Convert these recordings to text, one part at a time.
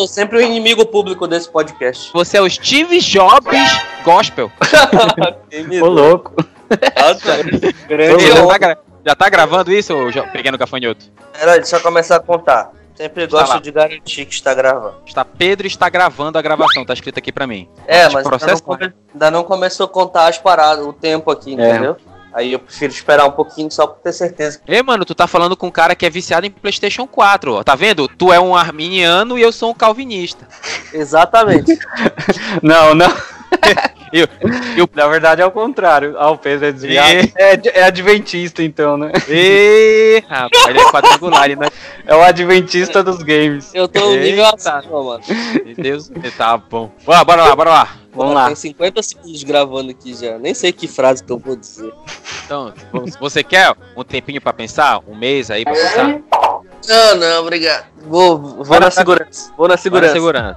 sou sempre o inimigo público desse podcast. Você é o Steve Jobs Gospel. Ô, louco. Grande já, tá, gra- já tá gravando isso, ô Jo- pequeno gafanhoto? Pera, deixa eu começar a contar. Sempre Tá gosto lá. de garantir que está gravando. Está Pedro está gravando a gravação, tá escrito aqui pra mim. É, mas ainda não, come- ainda não começou a contar as paradas, o tempo aqui, entendeu? Aí eu prefiro esperar um pouquinho só pra ter certeza. Ei, mano, tu tá falando com um cara que é viciado em PlayStation 4, ó. Tá vendo? Tu é um arminiano e eu sou um calvinista. Exatamente. Não, não. Eu- eu- Na verdade é o contrário. Ah, o Pedro é desviado. E- É, é adventista, então, né? Ê, rapaz, ele é quadrangular, não é... É o adventista dos games. Eu tô no nível Eita. acima, mano. Meu Deus, tá bom. Bora, bora lá, bora lá. Vamos lá. Tem 50 segundos gravando aqui já. Nem sei que frase que eu vou dizer. Então, você quer um tempinho pra pensar? Um mês aí pra pensar? Não, não, obrigado. Vou, vou na segurança. Vou na Bora segurança.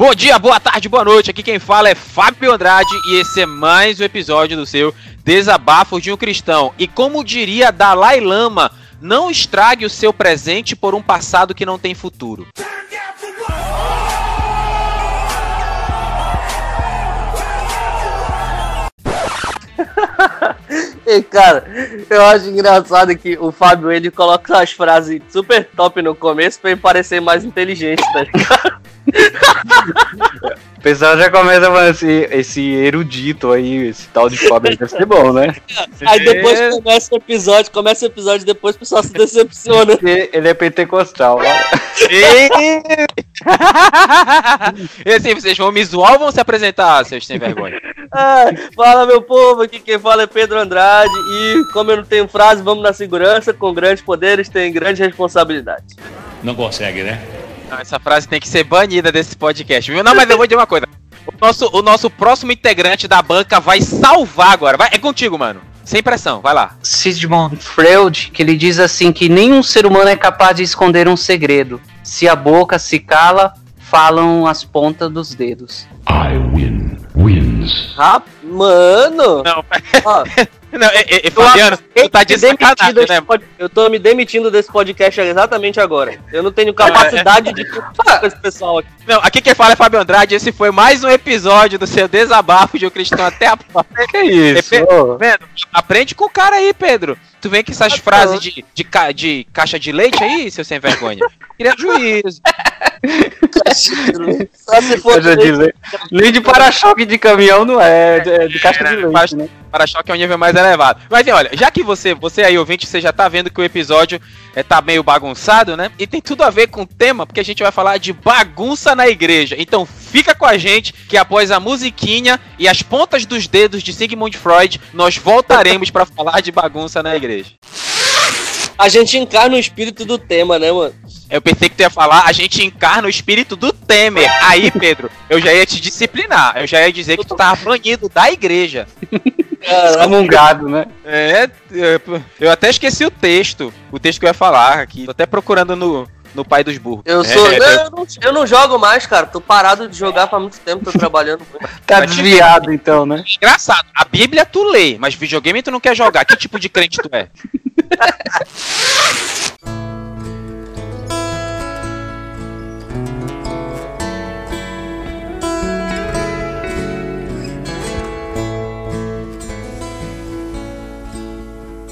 Bom dia, boa tarde, boa noite. Aqui quem fala é Fábio Andrade e esse é mais um episódio do seu Desabafos de um Cristão. E como diria Dalai Lama, não estrague o seu presente por um passado que não tem futuro. E, cara, eu acho engraçado que o Fábio ele coloca as frases super top no começo pra ele parecer mais inteligente, tá ligado? O pessoal já começa falando esse, esse erudito aí, esse tal de Fábio deve ser bom, né? Aí depois começa o episódio, começa o episódio, depois o pessoal se decepciona. Ele é pentecostal. ó. e assim, vocês vão me zoar ou vão se apresentar, seus sem vergonha? Ah, fala meu povo, aqui quem fala é Pedro Andrade e como eu não tenho frase, vamos na segurança, com grandes poderes tem grande responsabilidade. Não consegue, né? Não, essa frase tem que ser banida desse podcast, viu? Não, mas eu vou dizer uma coisa. O nosso, o nosso próximo integrante da banca vai salvar agora. Vai, é contigo, mano. Sem pressão, vai lá. Sigmund Freud, que ele diz assim que nenhum ser humano é capaz de esconder um segredo. Se a boca se cala, falam as pontas dos dedos. I win. Wins. Rap... Mano! Não, Ó, não, é, é, é, eu Fabiano, acabei tu tá de sacanagem, né? pod- Eu tô me demitindo desse podcast exatamente agora. Eu não tenho capacidade de falar com esse pessoal aqui. Não, aqui quem fala é Fábio Andrade. Esse foi mais um episódio do seu desabafo de um cristão até a próxima. Que isso? Pe- ô? Vendo? Aprende com o cara aí, Pedro. Tu vem com essas frases de, de, ca- de caixa de leite aí, seu sem vergonha. Queria juízo. Só se for já dizer, Nem de para-choque de caminhão não é, é de, é de caixa de Para- leite, né? Para-choque é um nível mais elevado. Mas assim, olha, já que você, você aí, ouvinte, você já tá vendo que o episódio é, tá meio bagunçado, né? E tem tudo a ver com o tema, porque a gente vai falar de bagunça na igreja. Então fica com a gente, que após a musiquinha e as pontas dos dedos de Sigmund Freud, nós voltaremos pra falar de bagunça na igreja. A gente encarna o espírito do tema, né, mano? Eu pensei que tu ia falar, a gente encarna o espírito do Temer. Aí, Pedro, eu já ia te disciplinar. Eu já ia dizer que tu tava banido da igreja. Excomungado, né? É, eu- até esqueci o texto. O texto que eu ia falar aqui. Tô até procurando no, no pai dos burros. Eu É, sou. é, não, eu, não, eu não jogo mais, cara. Tô parado de jogar faz muito tempo, tô trabalhando. Tá desviado, então, né? Engraçado, a Bíblia tu lê, mas videogame tu não quer jogar. Que tipo de crente tu é?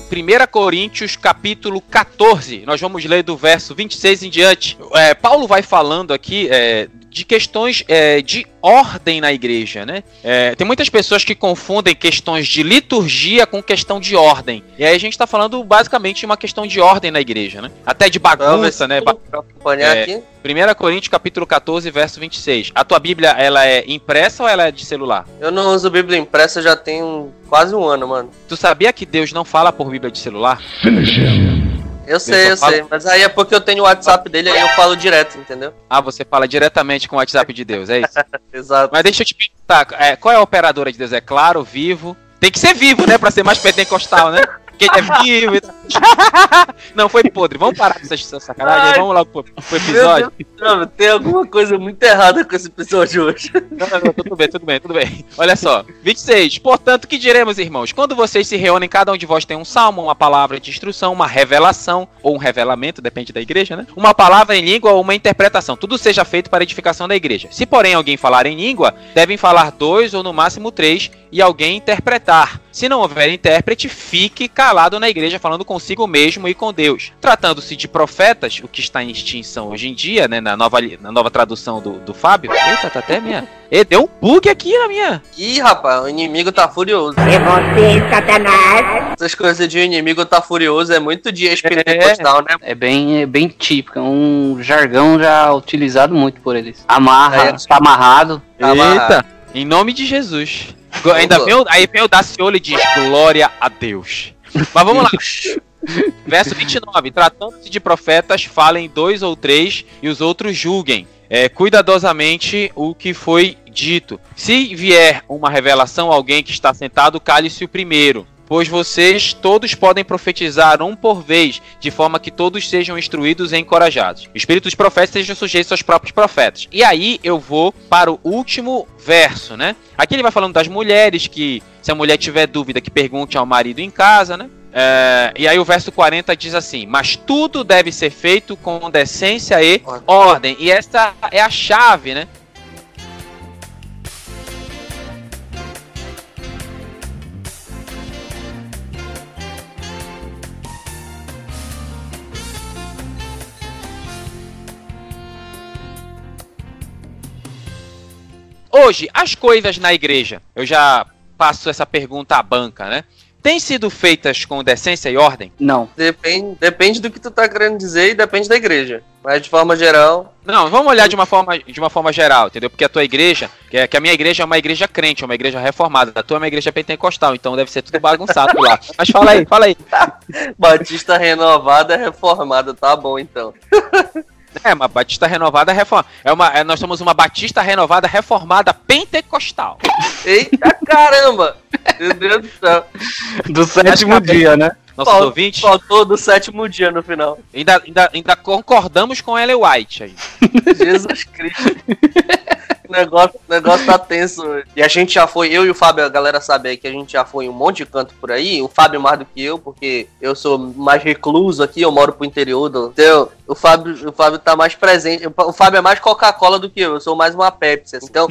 Primeira Coríntios, capítulo 14. Nós vamos ler do verso 26 em diante. É, Paulo vai falando aqui é, de questões é, de ordem na igreja, né? É, tem muitas pessoas que confundem questões de liturgia com questão de ordem. E aí a gente tá falando basicamente de uma questão de ordem na igreja, né? Até de bagunça, né? Ba- acompanhar É. aqui. 1 Coríntios capítulo 14, verso 26. A tua Bíblia, ela é impressa ou ela é de celular? Eu não uso Bíblia impressa já tem um- quase um ano, mano. Tu sabia que Deus não fala por Bíblia de celular? Finish him. Eu sei, eu só falo- sei. Mas aí é porque eu tenho o WhatsApp dele, aí eu falo direto, entendeu? Ah, você fala diretamente com o WhatsApp de Deus, é isso? Exato. Mas deixa eu te perguntar, é, qual é a operadora de Deus? É claro, vivo? Tem que ser vivo, né? Pra ser mais pentecostal, né? Quem é vivo. Não, foi podre. Vamos parar com essa, sacanagem. Ai. Vamos lá pro, pro episódio. Céu, tem alguma coisa muito errada com esse episódio hoje. Não, não, não, tudo bem, tudo bem, tudo bem. Olha só. 26. Portanto, que diremos, irmãos? Quando vocês se reúnem, cada um de vós tem um salmo, uma palavra de instrução, uma revelação, ou um revelamento, depende da igreja, né? Uma palavra em língua ou uma interpretação. Tudo seja feito para edificação da igreja. Se, porém, alguém falar em língua, devem falar dois ou no máximo três, e alguém interpretar. Se não houver intérprete, fique calado na igreja, falando consigo mesmo e com Deus. Tratando-se de profetas, o que está em extinção hoje em dia, né? Na nova, na nova tradução do, do Fábio. Eita, tá até minha. E deu um bug aqui na minha. Ih, rapaz, o inimigo tá furioso. É você, Satanás! Essas coisas de o inimigo tá furioso é muito de ex-pentecostal, né? É bem, é bem típico, é um jargão já utilizado muito por eles. Amarra, É. tá amarrado. Tá amarrado. Eita, em nome de Jesus. Ainda vem aí vem o Daciolo e diz: Glória a Deus. Mas vamos lá. Verso 29. Tratando-se de profetas, falem dois ou três e os outros julguem. É, cuidadosamente o que foi dito. Se vier uma revelação, alguém que está sentado, cale-se o primeiro. Pois vocês todos podem profetizar um por vez, de forma que todos sejam instruídos e encorajados. O espírito dos profetas sejam sujeitos aos próprios profetas. E aí eu vou para o último verso, né? Aqui ele vai falando das mulheres que, se a mulher tiver dúvida, que pergunte ao marido em casa, né? É, e aí o verso 40 diz assim: Mas tudo deve ser feito com decência e ordem. E essa é a chave, né? Hoje, as coisas na igreja, eu já passo essa pergunta à banca, né? Têm sido feitas com decência e ordem? Não. Depende, depende do que tu tá querendo dizer e depende da igreja. Mas de forma geral, Não, vamos olhar de uma forma, de uma forma geral, entendeu? Porque a tua igreja, que, é, que a minha igreja é uma igreja crente, é uma igreja reformada, a tua é uma igreja pentecostal, então deve ser tudo bagunçado lá. Mas fala aí, fala aí. Batista renovada é reformada, tá bom então. É, uma batista renovada reforma. É uma, é, nós somos uma batista renovada reformada pentecostal. Eita caramba! Meu Deus do céu. Do sétimo dia, né? Nossos Fal- ouvintes, Faltou do sétimo dia no final. ainda, ainda, ainda concordamos com Ellen White aí. Jesus Cristo. O negócio, o negócio tá tenso. E a gente já foi, eu e o Fábio, a galera sabe aí que a gente já foi em um monte de canto por aí. O Fábio mais do que eu, porque eu sou mais recluso aqui, eu moro pro interior. Do, então, o Fábio, o Fábio tá mais presente. O Fábio é mais Coca-Cola do que eu, eu sou mais uma Pepsi. assim. Então,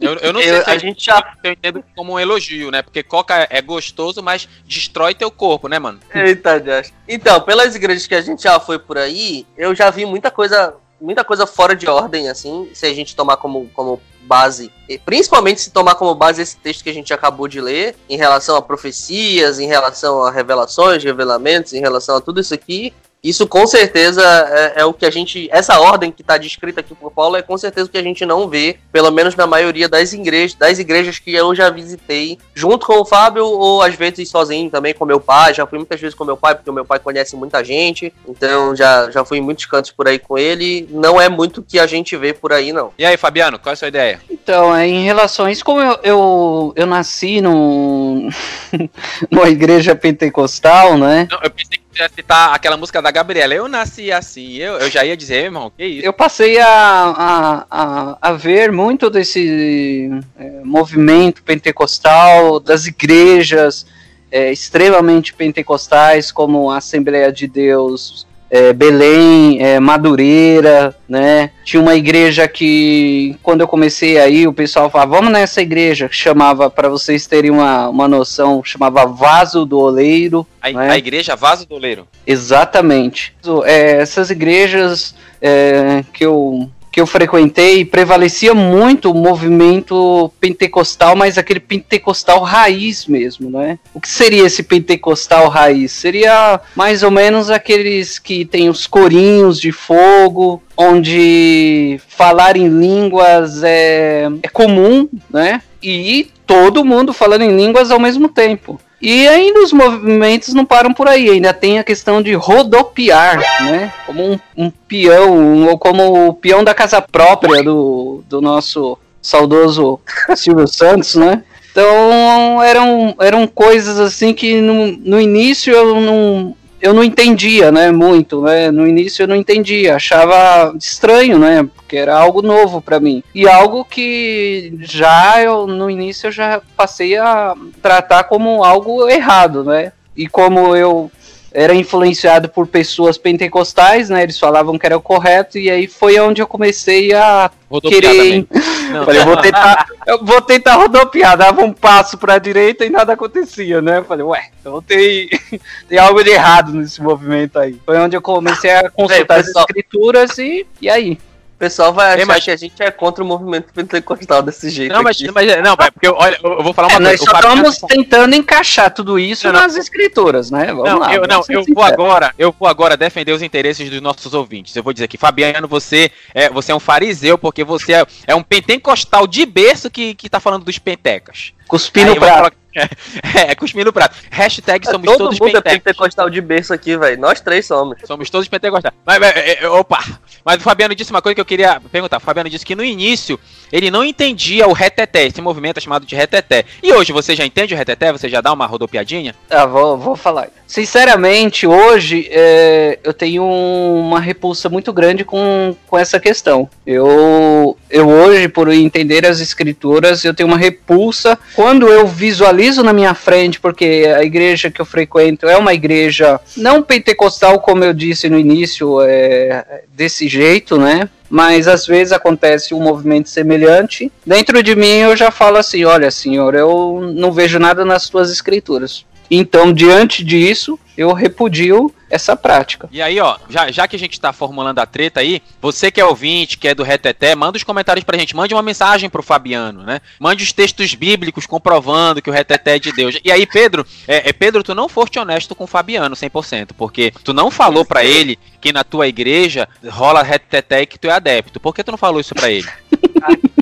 Eu, eu não sei eu- se a gente já. eu entendo como um elogio, né? Porque coca é gostoso, mas destrói teu corpo, né, mano? Eita, Josh. Então, pelas igrejas que a gente já foi por aí, eu já vi muita coisa, muita coisa fora de ordem, assim, se a gente tomar como, como base, principalmente se tomar como base esse texto que a gente acabou de ler, em relação a profecias, em relação a revelações, revelamentos, em relação a tudo isso aqui. Isso com certeza é, é o que a gente. Essa ordem que está descrita aqui por Paulo é com certeza o que a gente não vê, pelo menos na maioria das igrejas, das igrejas que eu já visitei, junto com o Fábio, ou às vezes sozinho também com meu pai. Já fui muitas vezes com meu pai, porque o meu pai conhece muita gente. Então já, já fui em muitos cantos por aí com ele. Não é muito o que a gente vê por aí, não. E aí, Fabiano, qual é a sua ideia? Então, é, em relação a isso, como eu, eu, eu nasci num, numa igreja pentecostal, né? Não, eu pensei ia citar aquela música da Gabriela. Eu nasci assim. Eu, eu já ia dizer, "Ei, irmão, que isso? Eu passei a, a, a, a ver muito desse é, movimento pentecostal, das igrejas é, extremamente pentecostais, como a Assembleia de Deus, é, Belém, é, Madureira, né? Tinha uma igreja que, quando eu comecei aí, o pessoal falava, vamos nessa igreja, que chamava, para vocês terem uma, uma noção, chamava Vaso do Oleiro, A, né? a igreja Vaso do Oleiro. Exatamente. É, essas igrejas é, que, eu, que eu frequentei, prevalecia muito o movimento pentecostal, mas aquele pentecostal raiz mesmo, né? O que seria esse pentecostal raiz? Seria mais ou menos aqueles que tem os corinhos de fogo, onde falar em línguas é, é comum, né? E todo mundo falando em línguas ao mesmo tempo. E ainda os movimentos não param por aí, ainda tem a questão de rodopiar, né? Como um, um peão, ou como o peão da casa própria do, do nosso saudoso Silvio Santos, né? Então eram, eram coisas assim que no, no início eu não, eu não entendia, né, muito, né? No início eu não entendia, achava estranho, né? Porque era algo novo para mim. E algo que já eu no início eu já passei a tratar como algo errado, né? E como eu era influenciado por pessoas pentecostais, né? Eles falavam que era o correto e aí foi onde eu comecei a querer. Não. Falei, eu vou tentar, eu vou tentar rodopiar, dava um passo pra direita e nada acontecia, né? Falei, ué, então tem, tem algo de errado nesse movimento aí. Foi onde eu comecei a consultar as pessoal. escrituras e, e aí? O pessoal vai achar mas- que a gente é contra o movimento pentecostal desse jeito. Não, mas, aqui. mas não, mas porque olha, eu eu vou falar uma É, nós coisa. só o Fabiano- estamos tentando encaixar tudo isso Não, não. nas escrituras, né? Vamos não, lá. eu, não, eu vou agora, eu vou agora defender os interesses dos nossos ouvintes. Eu vou dizer que Fabiano, você é, você é um fariseu porque você é, é um pentecostal de berço que, que tá falando dos pentecas. Vou prato. colocar- É, cuspindo no prato. Hashtag somos Todo todos mundo é pentecostal de berço aqui, velho. Nós três somos. Somos todos pentecostais. Mas, mas, é, é, opa! Mas o Fabiano disse uma coisa que eu queria perguntar. O Fabiano disse que no início ele não entendia o reteté, esse movimento chamado de reteté. E hoje você já entende o reteté? Você já dá uma rodopiadinha? Ah, vou, vou falar. Sinceramente, hoje é, eu tenho uma repulsa muito grande com, com essa questão. Eu, eu hoje, por entender as escrituras, eu tenho uma repulsa quando eu visualizo na minha frente, porque a igreja que eu frequento é uma igreja não pentecostal, como eu disse no início, é, desse jeito, né? Mas às vezes acontece um movimento semelhante. Dentro de mim eu já falo assim: olha, senhor, eu não vejo nada nas tuas escrituras. Então, diante disso, eu repudio essa prática. E aí, ó, já, já que a gente tá formulando a treta aí, você que é ouvinte, que é do reteté, manda os comentários pra gente, mande uma mensagem pro Fabiano, né? Mande os textos bíblicos comprovando que o reteté é de Deus. E aí, Pedro, é, é, Pedro, tu não foste honesto com o Fabiano 100%, porque tu não falou pra ele que na tua igreja rola reteté e que tu é adepto. Por que tu não falou isso pra ele?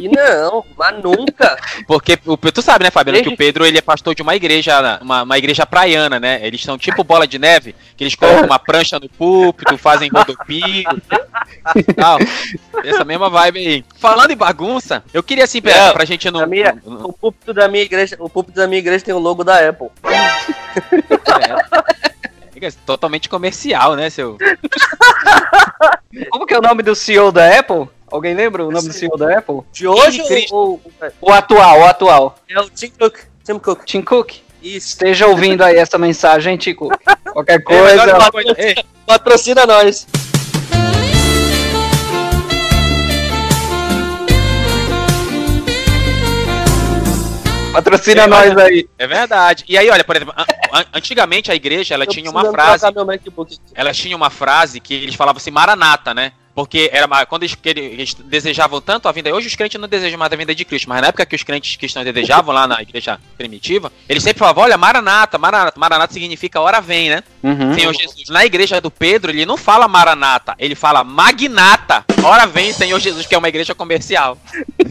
E não, mas nunca. Porque o, tu sabe, né, Fabiano, que Desde- o Pedro ele é pastor de uma igreja, uma, uma igreja praiana, né? Eles são tipo bola de neve, que eles colocam uma prancha no púlpito, fazem rodopio tal. Essa mesma vibe aí. Falando em bagunça, eu queria assim, pra, Não, pra gente não. A minha, o púlpito da minha igreja, o púlpito da minha igreja tem o logo da Apple. é, totalmente comercial, né, seu. Como que é o nome do CEO da Apple? Alguém lembra o nome do CEO da Apple? De hoje ou, O atual, o atual. é o Tim Cook? Tim Cook. Tim Cook. Isso. Esteja ouvindo aí essa mensagem, Tim Cook. Qualquer olha coisa. ei, Patrocina nós. Patrocina É, nós aí. é verdade. E aí, olha, por exemplo, an- an- antigamente a igreja ela Tô tinha uma frase. elas tinham uma frase que eles falavam assim, Maranata, né? Porque era quando eles, eles desejavam tanto a vinda. Hoje os crentes não desejam mais a vinda de Cristo, mas na época que os crentes cristãos desejavam lá na igreja primitiva, eles sempre falavam: olha, Maranata, Maranata. Maranata significa hora vem, né? Uhum. Senhor Jesus. Na igreja do Pedro, ele não fala Maranata, ele fala Magnata. Hora vem, Senhor Jesus, que é uma igreja comercial.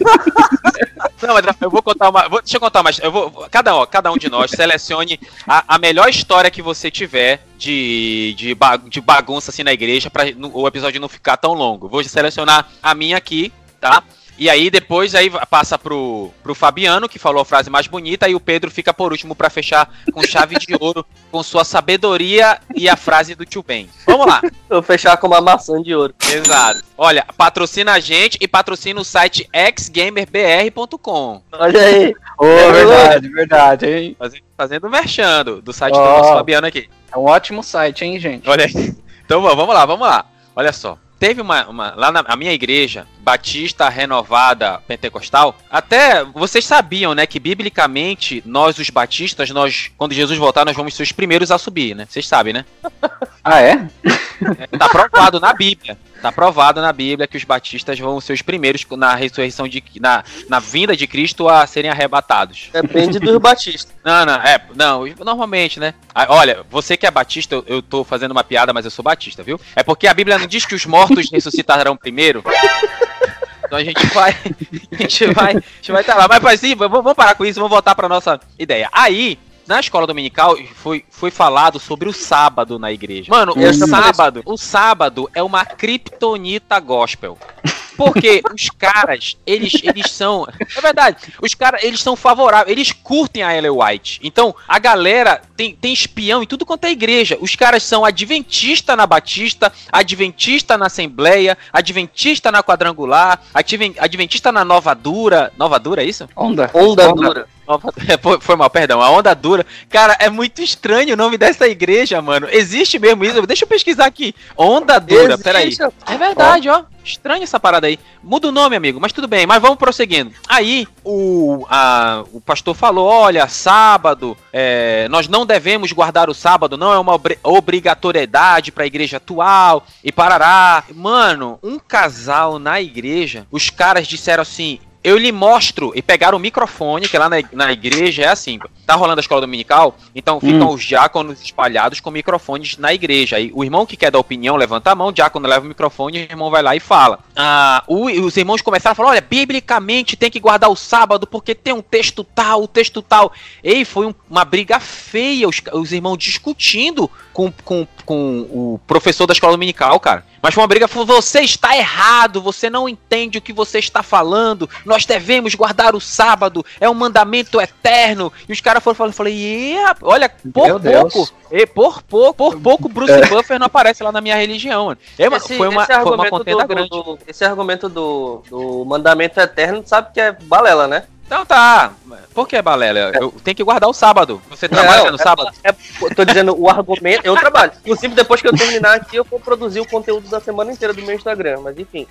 Não, eu vou contar uma. vou- deixa eu contar mais. Eu vou, cada, ó, cada um de nós selecione a, a melhor história que você tiver de, de, ba- de bagunça assim na igreja para o episódio não ficar tão longo. Vou selecionar a minha aqui, tá? E aí depois aí passa pro, pro Fabiano, que falou a frase mais bonita, e o Pedro fica por último para fechar com chave de ouro, com sua sabedoria e a frase do tio Ben. Vamos lá. Vou fechar com uma maçã de ouro. Exato. Olha, patrocina a gente e patrocina o site xgamerbr.com. Olha aí. Ô, verdade, verdade, hein? Fazendo, fazendo merchando do site do Ó. nosso Fabiano aqui. É um ótimo site, hein, gente? Olha aí. Então vamos lá, vamos lá. Olha só. Teve uma, uma- lá na a minha igreja, Batista Renovada Pentecostal, até vocês sabiam, né, que biblicamente nós os batistas, nós quando Jesus voltar, nós vamos ser os primeiros a subir, né? Vocês sabem, né? Ah, é? Tá provado na Bíblia. Tá provado na Bíblia que os batistas vão ser os primeiros na ressurreição de na, na vinda de Cristo a serem arrebatados. Depende dos batistas. Não, não, é, não, normalmente, né? Ah, Olha, você que é batista, eu, eu tô fazendo uma piada, mas eu sou batista, viu? É porque a Bíblia não diz que os mortos ressuscitarão primeiro. Então a gente vai, a gente vai, a gente vai estar lá. Mas assim, vamos vamos parar com isso, vamos voltar para nossa ideia. Aí, na escola dominical foi, foi falado sobre o sábado na igreja. Mano, o Uhum. sábado, o sábado é uma criptonita gospel. Porque os caras, eles, eles são. É verdade, os caras, eles são favoráveis, eles curtem a Ellen White. Então, a galera tem, tem espião em tudo quanto é igreja. Os caras são adventista na Batista, adventista na Assembleia, adventista na Quadrangular, adven- adventista na Nova Dura. Nova Dura, é isso? Onda. Onda dura. Nova- é, foi- mal, perdão. A Onda Dura. Cara, é muito estranho o nome dessa igreja, mano. Existe mesmo isso? Deixa eu pesquisar aqui. Onda Dura, peraí. Existe, É verdade, ó. Estranho essa parada aí. Muda o nome, amigo, mas tudo bem. Mas vamos prosseguindo. Aí, o, a- o pastor falou: olha, sábado, é, nós não devemos guardar o sábado, não é uma obri- obrigatoriedade pra igreja atual e parará. Mano, um casal na igreja, os caras disseram assim. Eu lhe mostro, e pegaram o microfone, que lá na, na igreja é assim, tá rolando a escola dominical, então ficam os diáconos espalhados com microfones na igreja. Aí o irmão que quer dar opinião levanta a mão, o diácono leva o microfone, o irmão vai lá e fala. Ah, o- os irmãos começaram a falar: olha, biblicamente tem que guardar o sábado porque tem um texto tal, o texto tal. E foi um- uma briga feia, os, os irmãos discutindo com, com, com o professor da escola dominical, cara. Mas foi uma briga, falou, você está errado, você não entende o que você está falando, nós devemos guardar o sábado, é um mandamento eterno. E os caras foram falando, eu falei, "Ih, rapaz, olha, por Meu pouco, e por pouco, por pouco, Bruce Buffer não aparece lá na minha religião, mano. É, Esse- foi, uma, esse foi uma argumento contenda do- grande. do- esse argumento do, do mandamento eterno, sabe que é balela, né? Então tá, por que, Balela? Eu tenho que guardar o sábado. Você trabalha Não, no sábado? É, eu tô dizendo o argumento, eu trabalho. Inclusive, depois que eu terminar aqui, eu vou produzir o conteúdo da semana inteira do meu Instagram, mas enfim.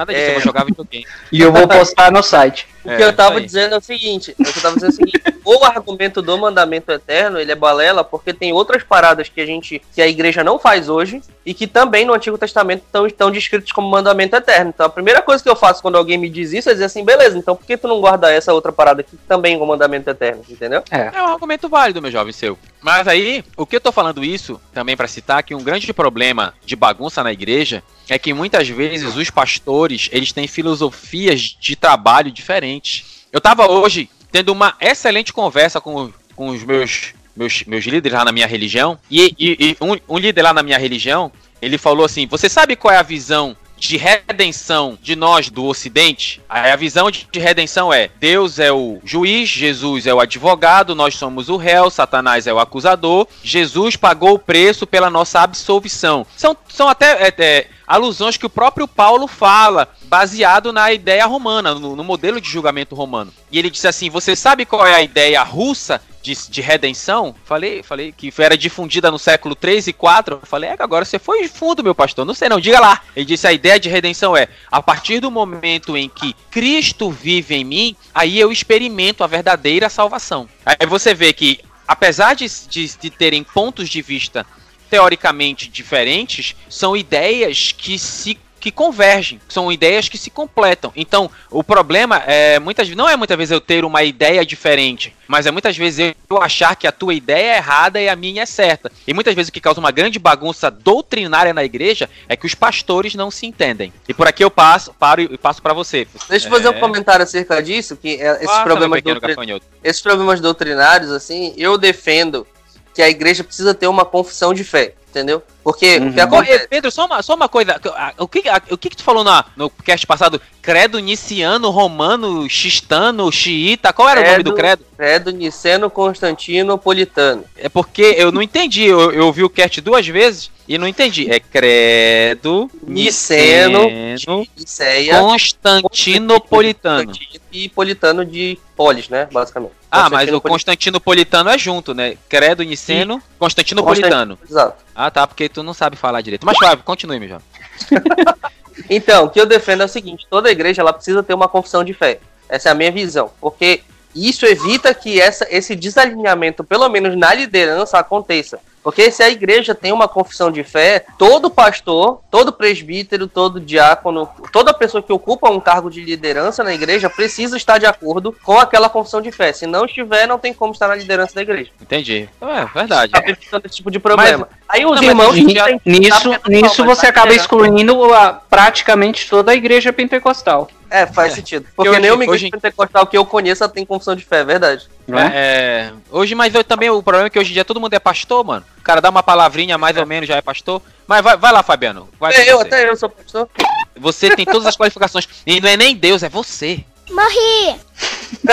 Nada disso, É. eu vou jogar videogame. E eu vou postar no site. O É, que eu tava aí. dizendo é o seguinte, o que eu tava dizendo é o seguinte, o argumento do mandamento eterno, ele é balela porque tem outras paradas que a gente, que a igreja não faz hoje e que também no Antigo Testamento estão, estão descritos como mandamento eterno. Então a primeira coisa que eu faço quando alguém me diz isso é dizer assim, beleza, então por que tu não guarda essa outra parada aqui que também é um mandamento eterno, entendeu? É um argumento válido, meu jovem seu. Mas aí, o que eu tô falando isso, também pra citar, que um grande problema de bagunça na igreja é que muitas vezes os pastores, eles têm filosofias de trabalho diferentes. Eu tava hoje tendo uma excelente conversa com, com os meus, meus, meus líderes lá na minha religião, e, e- e um, um líder lá na minha religião, ele falou assim, você sabe qual é a visão de redenção de nós do Ocidente, a visão de de redenção é: Deus é o juiz, Jesus é o advogado, nós somos o réu, Satanás é o acusador, Jesus pagou o preço pela nossa absolvição. São, são até é, é, alusões que o próprio Paulo fala, baseado na ideia romana, no, no modelo de julgamento romano. E ele disse assim: Você sabe qual é a ideia russa de, de redenção? Falei, falei que era difundida no século 3 e 4. Falei, é agora você foi fundo, meu pastor. Não sei não, diga lá. Ele disse: a ideia de redenção é a partir do momento em que Cristo vive em mim, aí eu experimento a verdadeira salvação. Aí você vê que, apesar de, de, de terem pontos de vista teoricamente diferentes, são ideias que se que convergem, são ideias que se completam. Então, o problema é muitas não é muitas vezes eu ter uma ideia diferente, mas é muitas vezes eu achar que a tua ideia é errada e a minha é certa. E muitas vezes o que causa uma grande bagunça doutrinária na igreja é que os pastores não se entendem. E por aqui eu passo, paro e passo para você. Deixa eu fazer É. um comentário acerca disso, que é, esses, meu problemas pequeno doutri- gafanhoto. esses problemas doutrinários, assim, eu defendo que a igreja precisa ter uma confissão de fé, entendeu? Porque Uhum. Acontece... Pedro, só uma, só uma coisa. O que, o que, que tu falou na, no cast passado? Credo niciano, romano, xistano, xiita? Qual era o nome do credo? Credo Niceno Constantino Politano. É porque eu não entendi. Eu, eu ouvi o cast duas vezes e não entendi. É credo Niceno, niceno Niceia constantinopolitano. e Politano de Polis, né? Basicamente. Ah, mas o Constantinopolitano. constantinopolitano é junto, né? Credo niceno, constantinopolitano. Exato. Ah, tá, porque tu não sabe falar direito. Mas Flávio, continue, meu jovem. Então, o que eu defendo é o seguinte: toda igreja ela precisa ter uma confissão de fé. Essa é a minha visão. Porque isso evita que essa, esse desalinhamento, pelo menos na liderança, aconteça. Porque se a igreja tem uma confissão de fé, todo pastor, todo presbítero, todo diácono, toda pessoa que ocupa um cargo de liderança na igreja precisa estar de acordo com aquela confissão de fé. Se não estiver, não tem como estar na liderança da igreja. Entendi. É, verdade. Tá esse tipo de problema. Aí os Não, mas irmãos têm- Nisso, tá- nisso mas você acaba liberando. excluindo a- praticamente toda a igreja pentecostal. É, faz sentido. Porque hoje- nenhuma igreja hoje- pentecostal que eu conheça tem confissão de fé, é verdade. Não é? É, hoje, mas eu também o problema é que hoje em dia todo mundo é pastor, mano. O cara dá uma palavrinha mais ou menos já é pastor. Mas vai, vai lá, Fabiano. Vai É, eu, você. até eu sou pastor. Você tem todas as qualificações. E não é nem Deus, é você. Morri!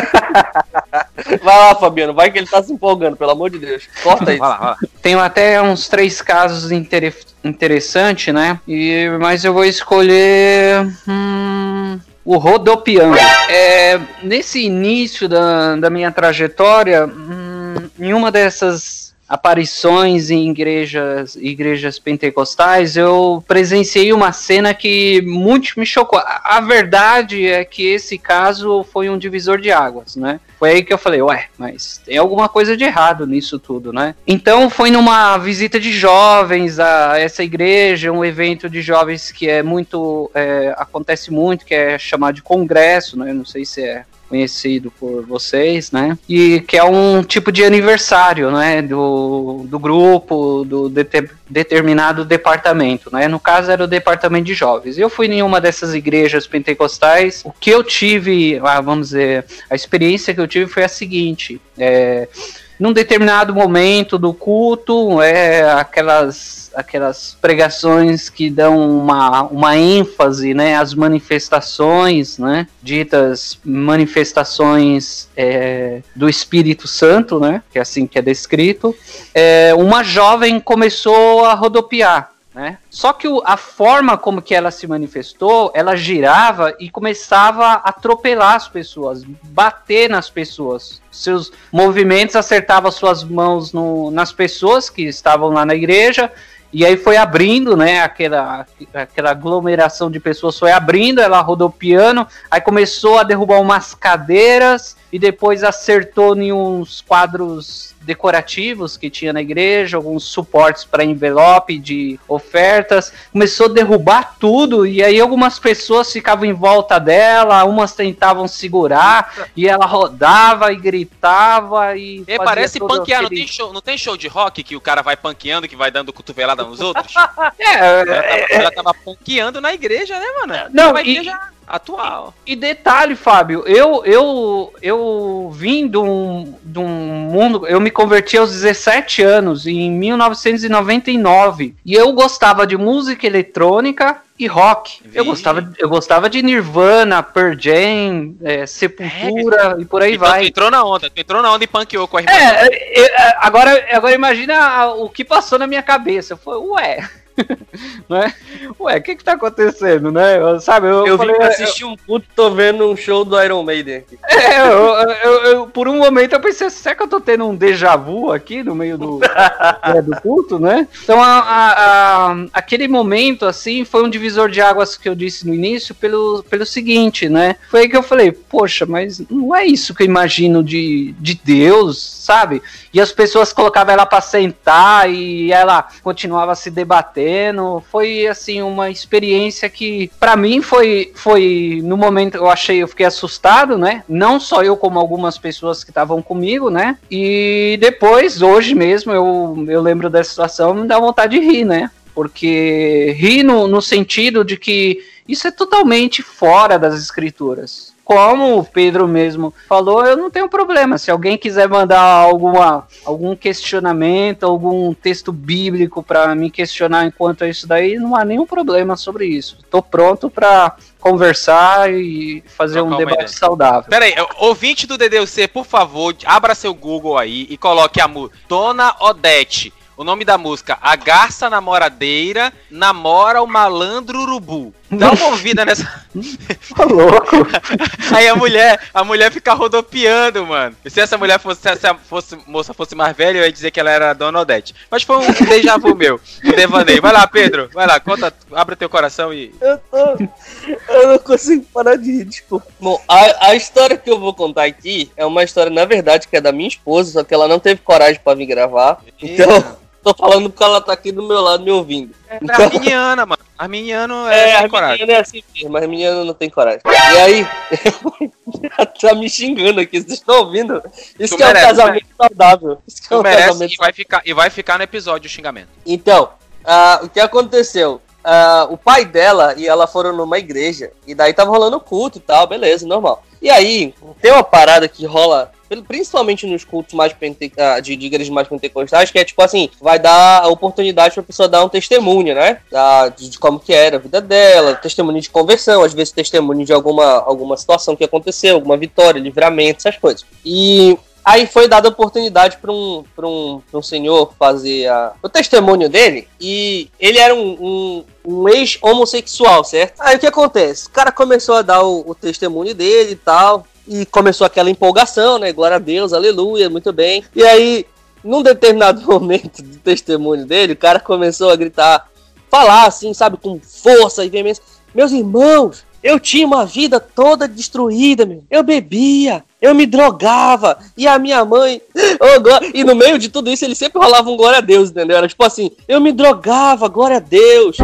Vai lá, Fabiano, vai que ele tá se empolgando, pelo amor de Deus. Corta isso. Vai lá, vai lá. Tenho até uns três casos intere interessantes, né? E, mas eu vou escolher. hum, o rodopiando. É, nesse início da, da minha trajetória, hum, em uma dessas aparições em igrejas, igrejas pentecostais, eu presenciei uma cena que muito me chocou. A, verdade é que esse caso foi um divisor de águas, né? Foi aí que eu falei, ué, mas tem alguma coisa de errado nisso tudo, né? Então foi numa visita de jovens a essa igreja, um evento de jovens que é muito. é, acontece muito, que é chamado de congresso, né? Não sei se é conhecido por vocês, né? E que é um tipo de aniversário, né? Do, do grupo, do dete- determinado departamento, né? No caso era o departamento de jovens. Eu fui em uma dessas igrejas pentecostais. O que eu tive, ah, vamos dizer, a experiência que eu tive foi a seguinte: é, num determinado momento do culto, é aquelas aquelas pregações que dão uma, uma ênfase, né, às manifestações, né, ditas manifestações é, do Espírito Santo, né, que é assim que é descrito, é, uma jovem começou a rodopiar, né? Só que o- a forma como que ela se manifestou, ela girava e começava a atropelar as pessoas, bater nas pessoas. Seus movimentos acertavam suas mãos no- nas pessoas que estavam lá na igreja. E aí foi abrindo, né? Aquela, aquela aglomeração de pessoas foi abrindo, ela rodopiando, aí começou a derrubar umas cadeiras e depois acertou em uns quadros decorativos que tinha na igreja, alguns suportes para envelope de ofertas, começou a derrubar tudo e aí algumas pessoas ficavam em volta dela, umas tentavam segurar e ela rodava e gritava e É, parece panquear, não aquele- tem, show, não tem show de rock que o cara vai panqueando, que vai dando cotovelada nos outros? É, Ela tava, ela tava panqueando na igreja, né, mano? Não, e- igreja atual. E detalhe, Fábio, eu eu eu vim de um, de um mundo, eu me converti aos 17 anos, em 1999, e eu gostava de música eletrônica e rock. Eu Vixe. gostava, eu gostava de Nirvana, Pearl Jam, é, Sepultura e por aí então vai. tu entrou na onda, tu entrou na onda e panqueou com a irmã. É, é, é, agora, agora imagina o que passou na minha cabeça. Eu falei, ué, né? Ué, o que que tá acontecendo, né? Eu- Sabe, eu, Eu vim falei, pra assistir um culto, tô vendo um show do Iron Maiden aqui. É, eu, eu- eu- por um momento eu pensei, será que eu tô tendo um déjà vu aqui no meio do, é, do culto, né? Então, a- a- a- aquele momento, assim, foi um divisor de águas que eu disse no início pelo, pelo seguinte, né? Foi aí que eu falei, poxa, mas não é isso que eu imagino de, de Deus, sabe? E as pessoas colocavam ela pra sentar e ela continuava se Foi, assim, uma experiência que, pra mim, foi, foi no momento eu achei, eu fiquei assustado, né? Não só eu, como algumas pessoas que estavam comigo, né? E depois, hoje mesmo, eu, eu lembro dessa situação, me dá vontade de rir, né? Porque rir no, no sentido de que isso é totalmente fora das escrituras. Como o Pedro mesmo falou, eu não tenho problema. Se alguém quiser mandar alguma, algum questionamento, algum texto bíblico para me questionar enquanto é isso daí, não há nenhum problema sobre isso. Estou pronto para conversar e fazer Trocar um debate saudável. Pera aí, ouvinte do DDUC, por favor, abra seu Google aí e coloque a música Dona Odete. O nome da música, A Garça Namoradeira Namora o Malandro Urubu. Dá uma ouvida nessa. Ô, louco. Aí a mulher, a mulher fica rodopiando, mano. E se essa mulher fosse, se essa fosse, moça fosse mais velha, eu ia dizer que ela era a Dona Odete. Mas foi um déjà vu meu, um devaneio. Vai lá, Pedro, vai lá, conta, abre teu coração e. Eu tô. Eu não consigo parar de rir, tipo. Bom, a, a história que eu vou contar aqui é uma história, na verdade, que é da minha esposa, só que ela não teve coragem pra vir gravar. Então, tô falando porque ela tá aqui do meu lado me ouvindo. É arminiana, mano. Arminiano é, É, sem a coragem. menina é assim mesmo, mas a menina não tem coragem. E aí, tá me xingando aqui, vocês estão ouvindo? Isso Tu que é um merece, casamento saudável. Isso que é Tu um merece casamento e vai, ficar, e vai ficar no episódio o xingamento. Então, ah, o que aconteceu? Ah, o pai dela e ela foram numa igreja, e daí tava rolando culto e tal, beleza, normal. E aí, tem uma parada que rola, principalmente nos cultos mais pente... ah, de, igrejas mais pentecostais, que é tipo assim, vai dar a oportunidade pra pessoa dar um testemunho, né? Da- de, de como que era a vida dela, testemunho de conversão, às vezes testemunho de alguma, alguma situação que aconteceu, alguma vitória, livramento, essas coisas. E Aí foi dada a oportunidade para um, pra um, pra um senhor fazer a- o testemunho dele. E ele era um, um, um ex-homossexual, certo? Aí o que acontece? O cara começou a dar o, o testemunho dele e tal. E começou aquela empolgação, né? Glória a Deus, aleluia, muito bem. E aí, num determinado momento do testemunho dele, o cara começou a gritar, falar assim, sabe, com força e veemência. Meus irmãos, eu tinha uma vida toda destruída, meu. Eu bebia, eu me drogava, e a minha mãe. Gló- e no meio de tudo isso, ele sempre rolava um glória a Deus, entendeu? Era tipo assim: eu me drogava, glória a Deus.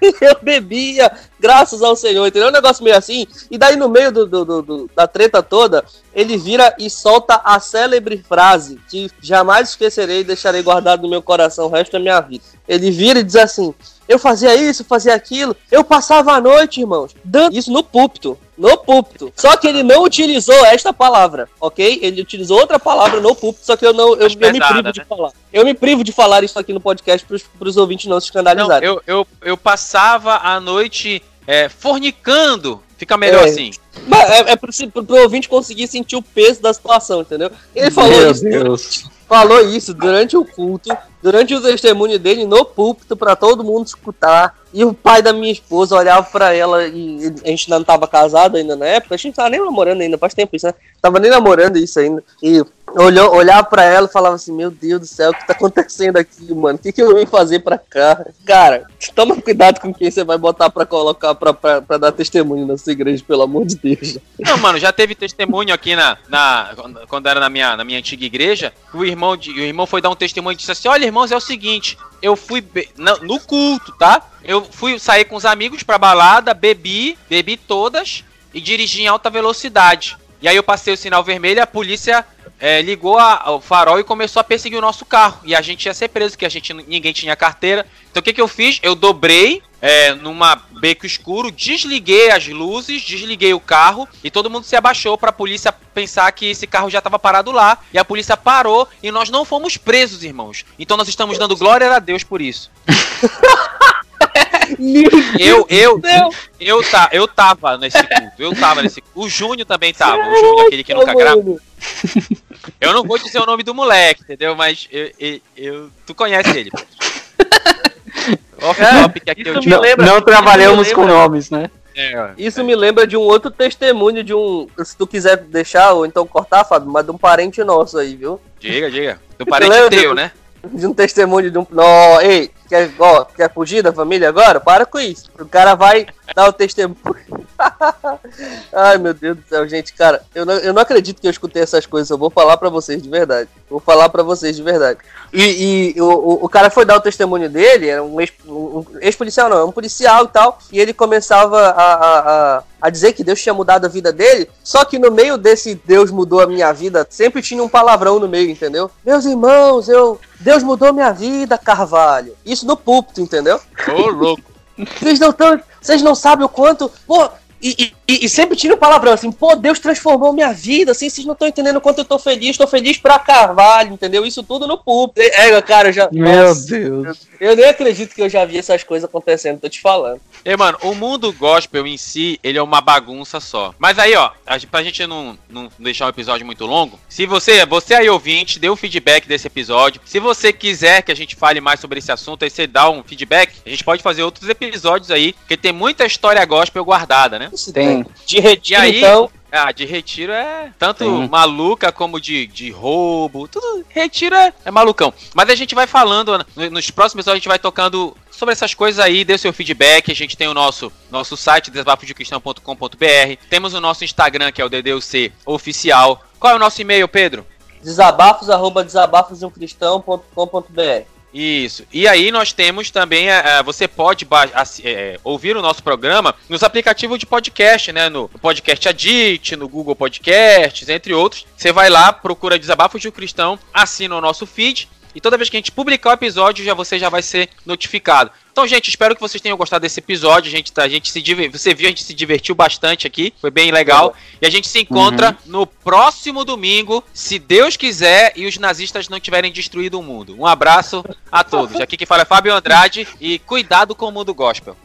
eu bebia, graças ao Senhor, entendeu? Um negócio meio assim. E daí, no meio do- do- do- da treta toda, ele vira e solta a célebre frase que jamais esquecerei e deixarei guardado no meu coração o resto da minha vida. Ele vira e diz assim: Eu fazia isso, fazia aquilo, eu passava a noite, irmãos, dando isso no púlpito. No púlpito. Só que ele não utilizou esta palavra, ok? Ele utilizou outra palavra no púlpito, só que eu não. Eu, eu me privo de né? falar. Eu me privo de falar isso aqui no podcast pros, pros ouvintes não se Não, escandalizarem. eu, eu, eu passava a noite é, fornicando. Fica melhor É. assim. Mas é, é pro, pro, pro ouvinte conseguir sentir o peso da situação, entendeu? Ele falou Meu isso, Deus. falou isso durante o culto, durante o testemunho dele no púlpito pra todo mundo escutar. E o pai da minha esposa olhava pra ela e a gente não tava casado ainda na época, a gente não tava nem namorando ainda, faz tempo isso, né? Tava nem namorando isso ainda. E olhou, olhava pra ela e falava assim: Meu Deus do céu, o que tá acontecendo aqui, mano? O que, que eu vim fazer pra cá? Cara, toma cuidado com quem você vai botar pra colocar pra dar testemunho na sua igreja, pelo amor de Deus. Não, mano, já teve testemunho aqui na, na quando- era na minha, na minha antiga igreja. O irmão, de, o irmão foi dar um testemunho e disse assim: Olha, irmãos, é o seguinte, eu fui no culto, tá? Eu fui sair com os amigos pra balada, bebi, bebi todas e dirigi em alta velocidade. E aí eu passei o sinal vermelho a polícia é, ligou a- o farol e começou a perseguir o nosso carro. E a gente ia ser preso, porque a gente ninguém tinha carteira. Então o que, que eu fiz? Eu dobrei é, numa beco escuro, desliguei as luzes, desliguei o carro e todo mundo se abaixou pra polícia pensar que esse carro já tava parado lá. E a polícia parou e nós não fomos presos, irmãos. Então nós estamos dando glória a Deus por isso. Eu, eu, eu, tá, eu tava nesse culto, eu tava nesse culto. O Júnior também tava, o Júnior, aquele que nunca grava. Eu não vou dizer o nome do moleque, entendeu? Mas eu, eu, eu- tu conhece ele. Off topic aqui eu isso te me Não, lembra- não trabalhamos com nomes, né? É, Isso me lembra de um outro testemunho de um. Se tu quiser deixar ou então cortar, Fábio, mas de um parente nosso aí, viu? Diga, diga. Do parente teu, né? De um testemunho de um. Ó, ei, quer, ó, quer fugir da família agora? Para com isso. O cara vai dar o testemunho. Ai, meu Deus do céu, gente, cara, eu não, eu não acredito que eu escutei essas coisas. Eu vou falar pra vocês de verdade. Vou falar pra vocês de verdade. E, e o, o, cara foi dar o testemunho dele, era um ex- um ex-policial, não, é um policial e tal, e ele começava a, a, a, a dizer que Deus tinha mudado a vida dele, só que no meio desse Deus mudou a minha vida, sempre tinha um palavrão no meio, entendeu? Meus irmãos, eu. Deus mudou minha vida, Carvalho. Isso no púlpito, entendeu? Ô, louco. Vocês não tão, Vocês não sabem o quanto. Pô, e, e, e sempre tira o palavrão assim, pô, Deus transformou minha vida, assim, vocês não estão entendendo o quanto eu tô feliz, tô feliz pra Carvalho, entendeu? Isso tudo no púlpito. É, cara, eu já. Meu Nossa, Deus. Eu nem acredito que eu já vi essas coisas acontecendo, tô te falando. E, mano, o mundo gospel em si, ele é uma bagunça só. Mas aí, ó, a gente- pra gente não, não deixar o episódio muito longo, se você, você aí ouvinte, dê o feedback desse episódio. Se você quiser que a gente fale mais sobre esse assunto, aí você dá um feedback, a gente pode fazer outros episódios aí, porque tem muita história gospel guardada, né? Isso Tem. De retiro, aí- então. Ah, de retiro é tanto Sim. maluca como de, de roubo, tudo. Retiro é, é malucão. Mas a gente vai falando, no- nos próximos episódios a gente vai tocando sobre essas coisas aí, dê o seu feedback. A gente tem o nosso, nosso site, desabafosdecristão.com.br. Temos o nosso Instagram, que é o DDUC Oficial. Qual é o nosso e-mail, Pedro? desabafos, arroba desabafosdeumcristão.com.br. Isso. E aí nós temos também, é, é, você pode é, ouvir o nosso programa nos aplicativos de podcast, né? No Podcast Addict, no Google Podcasts, entre outros. Você vai lá, procura Desabafos de um Cristão, assina o nosso feed. E toda vez que a gente publicar o episódio, já você já vai ser notificado. Então, gente, espero que vocês tenham gostado desse episódio. A gente, tá, a gente se você viu, a gente se divertiu bastante aqui. Foi bem legal. E a gente se encontra no próximo domingo, se Deus quiser e os nazistas não tiverem destruído o mundo. Um abraço a todos. Aqui que fala é Fábio Andrade e cuidado com o mundo gospel.